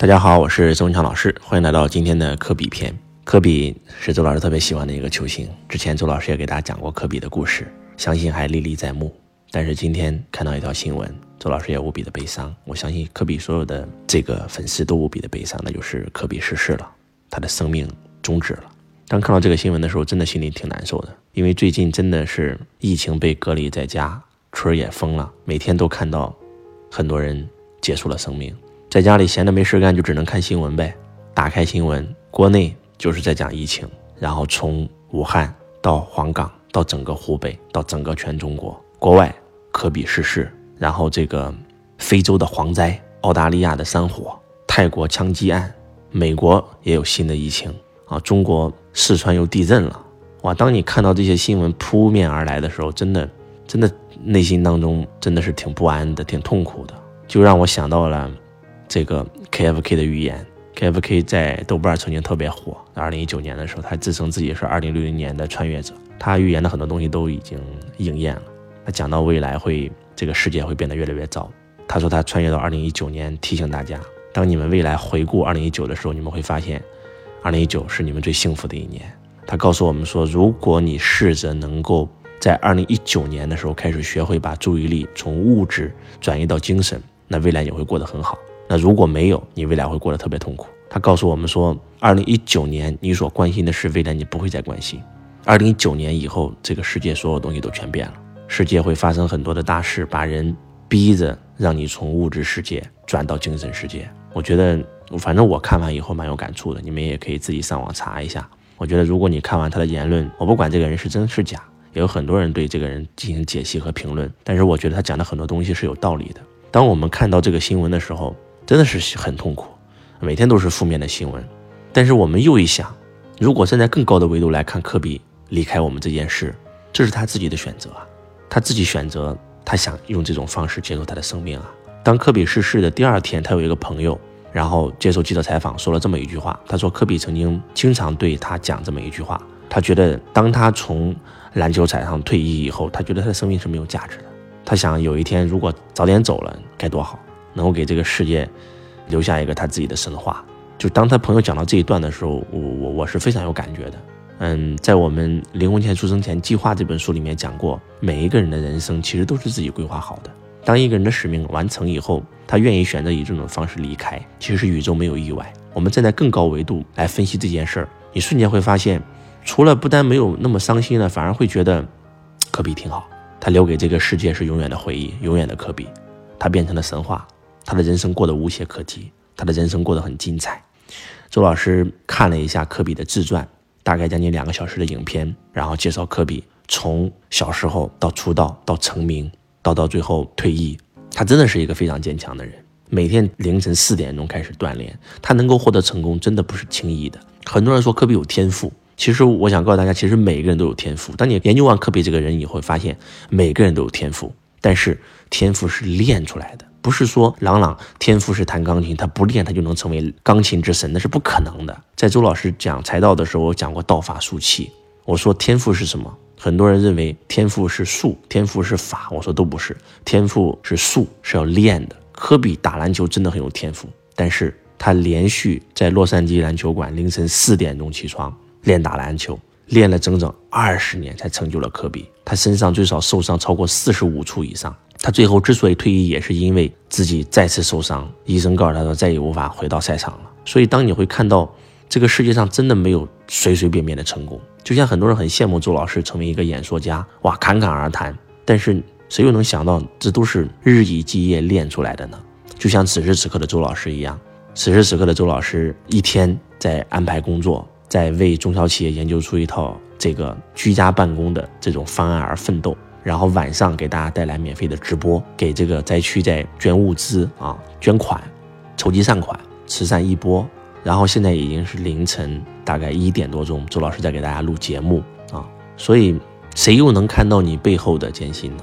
大家好，我是周文强老师，欢迎来到今天的科比篇。科比是周老师特别喜欢的一个球星，之前周老师也给大家讲过科比的故事，相信还历历在目。但是今天看到一条新闻，周老师也无比的悲伤。我相信科比所有的这个粉丝都无比的悲伤，那就是科比逝世了，他的生命终止了。当看到这个新闻的时候，真的心里挺难受的，因为最近真的是疫情被隔离在家，村也封了，每天都看到很多人结束了生命。在家里闲着没事干，就只能看新闻呗。打开新闻，国内就是在讲疫情，然后从武汉到黄冈，到整个湖北，到整个全中国。国外科比逝世，然后这个非洲的蝗灾，澳大利亚的山火，泰国枪击案，美国也有新的疫情啊！中国四川又地震了，哇！当你看到这些新闻扑面而来的时候，真的，真的内心当中真的是挺不安的，挺痛苦的，就让我想到了。这个 KFK 的预言，KFK 在豆瓣曾经特别火。二零一九年的时候，他自称自己是二零六零年的穿越者。他预言的很多东西都已经应验了。他讲到未来会这个世界会变得越来越糟。他说他穿越到二零一九年，提醒大家，当你们未来回顾二零一九的时候，你们会发现，二零一九是你们最幸福的一年。他告诉我们说，如果你试着能够在二零一九年的时候开始学会把注意力从物质转移到精神，那未来你会过得很好。那如果没有，你未来会过得特别痛苦。他告诉我们说，二零一九年你所关心的事，未来你不会再关心。二零一九年以后，这个世界所有东西都全变了，世界会发生很多的大事，把人逼着让你从物质世界转到精神世界。我觉得，反正我看完以后蛮有感触的，你们也可以自己上网查一下。我觉得，如果你看完他的言论，我不管这个人是真是假，也有很多人对这个人进行解析和评论，但是我觉得他讲的很多东西是有道理的。当我们看到这个新闻的时候，真的是很痛苦，每天都是负面的新闻。但是我们又一想，如果站在更高的维度来看科比离开我们这件事，这是他自己的选择啊，他自己选择，他想用这种方式结束他的生命啊。当科比逝世的第二天，他有一个朋友，然后接受记者采访，说了这么一句话，他说科比曾经经常对他讲这么一句话，他觉得当他从篮球场上退役以后，他觉得他的生命是没有价值的，他想有一天如果早点走了该多好。能够给这个世界留下一个他自己的神话。就当他朋友讲到这一段的时候，我我我是非常有感觉的。嗯，在我们《灵魂前出生前计划》这本书里面讲过，每一个人的人生其实都是自己规划好的。当一个人的使命完成以后，他愿意选择以这种方式离开，其实宇宙没有意外。我们站在更高维度来分析这件事儿，你瞬间会发现，除了不但没有那么伤心了，反而会觉得科比挺好。他留给这个世界是永远的回忆，永远的科比，他变成了神话。他的人生过得无懈可击，他的人生过得很精彩。周老师看了一下科比的自传，大概将近两个小时的影片，然后介绍科比从小时候到出道到成名，到到最后退役，他真的是一个非常坚强的人。每天凌晨四点钟开始锻炼，他能够获得成功，真的不是轻易的。很多人说科比有天赋，其实我想告诉大家，其实每个人都有天赋。当你研究完科比这个人以后，发现每个人都有天赋，但是天赋是练出来的。不是说朗朗天赋是弹钢琴，他不练他就能成为钢琴之神，那是不可能的。在周老师讲财道的时候，我讲过道法术器。我说天赋是什么？很多人认为天赋是术，天赋是法。我说都不是，天赋是术，是要练的。科比打篮球真的很有天赋，但是他连续在洛杉矶篮球馆凌晨四点钟起床练打篮球，练了整整二十年才成就了科比。他身上最少受伤超过四十五处以上。他最后之所以退役，也是因为自己再次受伤。医生告诉他说，再也无法回到赛场了。所以，当你会看到这个世界上真的没有随随便便的成功，就像很多人很羡慕周老师成为一个演说家，哇，侃侃而谈。但是，谁又能想到这都是日以继夜练出来的呢？就像此时此刻的周老师一样，此时此刻的周老师一天在安排工作，在为中小企业研究出一套这个居家办公的这种方案而奋斗。然后晚上给大家带来免费的直播，给这个灾区在捐物资啊，捐款，筹集善款，慈善一波。然后现在已经是凌晨大概一点多钟，周老师在给大家录节目啊，所以谁又能看到你背后的艰辛呢？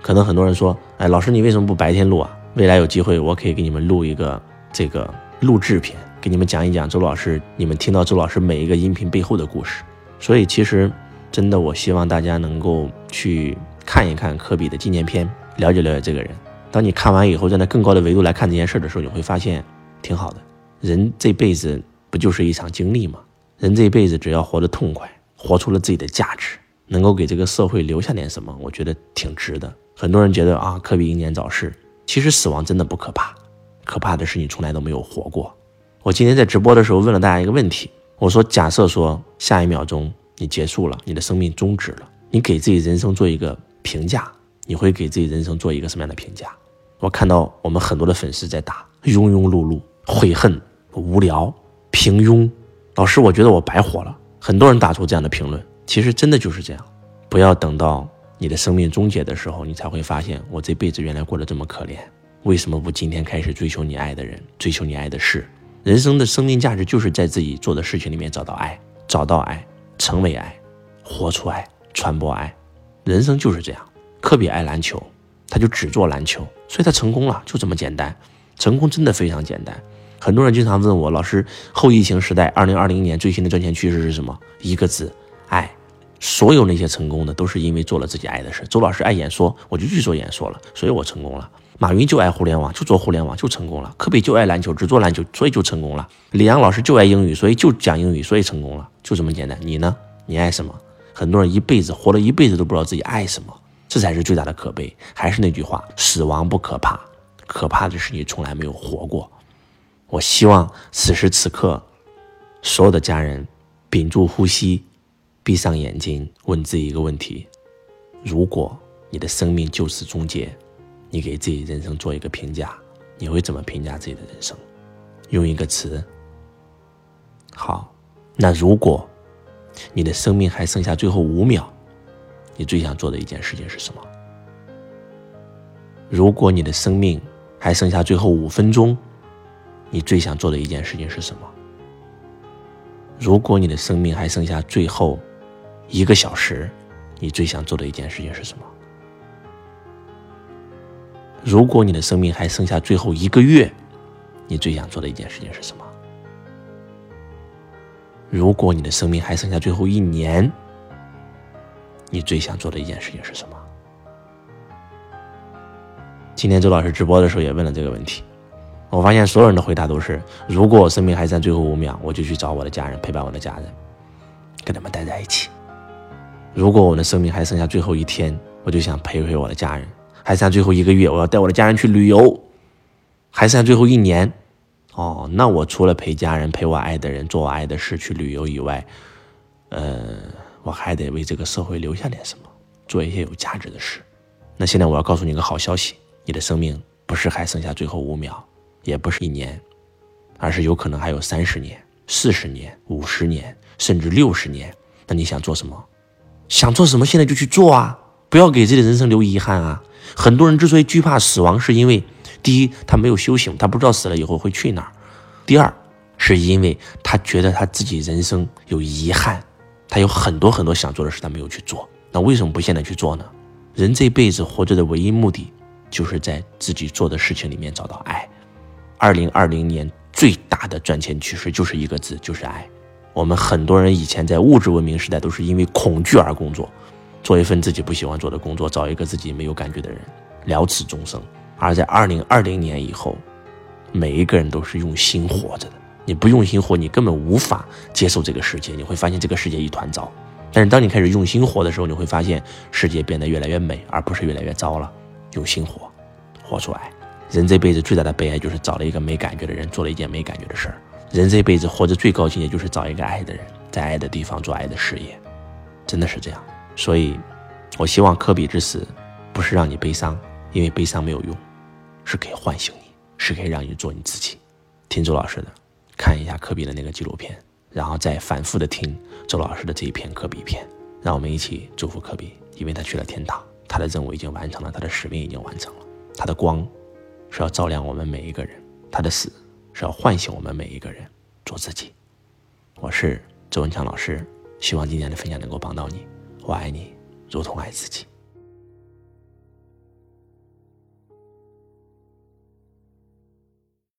可能很多人说，哎，老师你为什么不白天录啊？未来有机会我可以给你们录一个这个录制片，给你们讲一讲周老师，你们听到周老师每一个音频背后的故事。所以其实真的，我希望大家能够去。看一看科比的纪念片，了解了解这个人。当你看完以后，站在更高的维度来看这件事的时候，你会发现挺好的。人这辈子不就是一场经历吗？人这一辈子只要活得痛快，活出了自己的价值，能够给这个社会留下点什么，我觉得挺值的。很多人觉得啊，科比英年早逝，其实死亡真的不可怕，可怕的是你从来都没有活过。我今天在直播的时候问了大家一个问题，我说：假设说下一秒钟你结束了，你的生命终止了，你给自己人生做一个评价，你会给自己人生做一个什么样的评价？我看到我们很多的粉丝在打庸庸碌碌、悔恨、无聊、平庸。老师，我觉得我白活了。很多人打出这样的评论，其实真的就是这样。不要等到你的生命终结的时候，你才会发现我这辈子原来过得这么可怜。为什么不今天开始追求你爱的人，追求你爱的事？人生的生命价值就是在自己做的事情里面找到爱，找到爱，成为爱，活出爱，传播爱。人生就是这样。科比爱篮球，他就只做篮球，所以他成功了，就这么简单。成功真的非常简单。很多人经常问我，老师，后疫情时代，二零二零年最新的赚钱趋势是什么？一个字，爱。所有那些成功的，都是因为做了自己爱的事。周老师爱演说，我就去做演说了，所以我成功了。马云就爱互联网，就做互联网，就成功了。科比就爱篮球，只做篮球，所以就成功了。李阳老师就爱英语，所以就讲英语，所以成功了，就这么简单。你呢？你爱什么？很多人一辈子活了一辈子都不知道自己爱什么，这才是最大的可悲。还是那句话，死亡不可怕，可怕的是你从来没有活过。我希望此时此刻，所有的家人屏住呼吸，闭上眼睛，问自己一个问题：如果你的生命就此终结，你给自己人生做一个评价，你会怎么评价自己的人生？用一个词。好，那如果你的生命还剩下最后五秒，你最想做的一件事情是什么？如果你的生命还剩下最后五分钟？你最想做的一件事情是什么？如果你的生命还剩下最后一个小时，你最想做的一件事情是什么？如果你的生命还剩下最后一个月，你最想做的一件事情是什么？如果你的生命还剩下最后一年，你最想做的一件事情是什么？今天周老师直播的时候也问了这个问题。我发现所有人的回答都是：如果我生命还剩最后五秒，我就去找我的家人，陪伴我的家人，跟他们待在一起；如果我的生命还剩下最后一天，我就想陪陪我的家人；还剩最后一个月，我要带我的家人去旅游；还剩下最后一年，哦，那我除了陪家人、陪我爱的人、做我爱的事、去旅游以外，呃，我还得为这个社会留下点什么，做一些有价值的事。那现在我要告诉你个好消息：你的生命不是还剩下最后五秒。也不是一年，而是有可能还有三十年、四十年、五十年，甚至六十年。那你想做什么？想做什么？现在就去做啊！不要给自己的人生留遗憾啊！很多人之所以惧怕死亡，是因为第一，他没有修行，他不知道死了以后会去哪儿；第二，是因为他觉得他自己人生有遗憾，他有很多很多想做的事，他没有去做。那为什么不现在去做呢？人这辈子活着的唯一目的，就是在自己做的事情里面找到爱。二零二零年最大的赚钱趋势就是一个字，就是爱。我们很多人以前在物质文明时代都是因为恐惧而工作，做一份自己不喜欢做的工作，找一个自己没有感觉的人，了此终生。而在二零二零年以后，每一个人都是用心活着的。你不用心活，你根本无法接受这个世界，你会发现这个世界一团糟。但是当你开始用心活的时候，你会发现世界变得越来越美，而不是越来越糟了。用心活，活出爱。人这辈子最大的悲哀就是找了一个没感觉的人，做了一件没感觉的事儿。人这辈子活着最高境界就是找一个爱的人，在爱的地方做爱的事业，真的是这样。所以，我希望科比之死，不是让你悲伤，因为悲伤没有用，是可以唤醒你，是可以让你做你自己。听周老师的，看一下科比的那个纪录片，然后再反复的听周老师的这一篇科比篇，让我们一起祝福科比，因为他去了天堂，他的任务已经完成了，他的使命已经完成了，他的光。是要照亮我们每一个人，他的死是要唤醒我们每一个人做自己。我是周文强老师，希望今天的分享能够帮到你。我爱你，如同爱自己。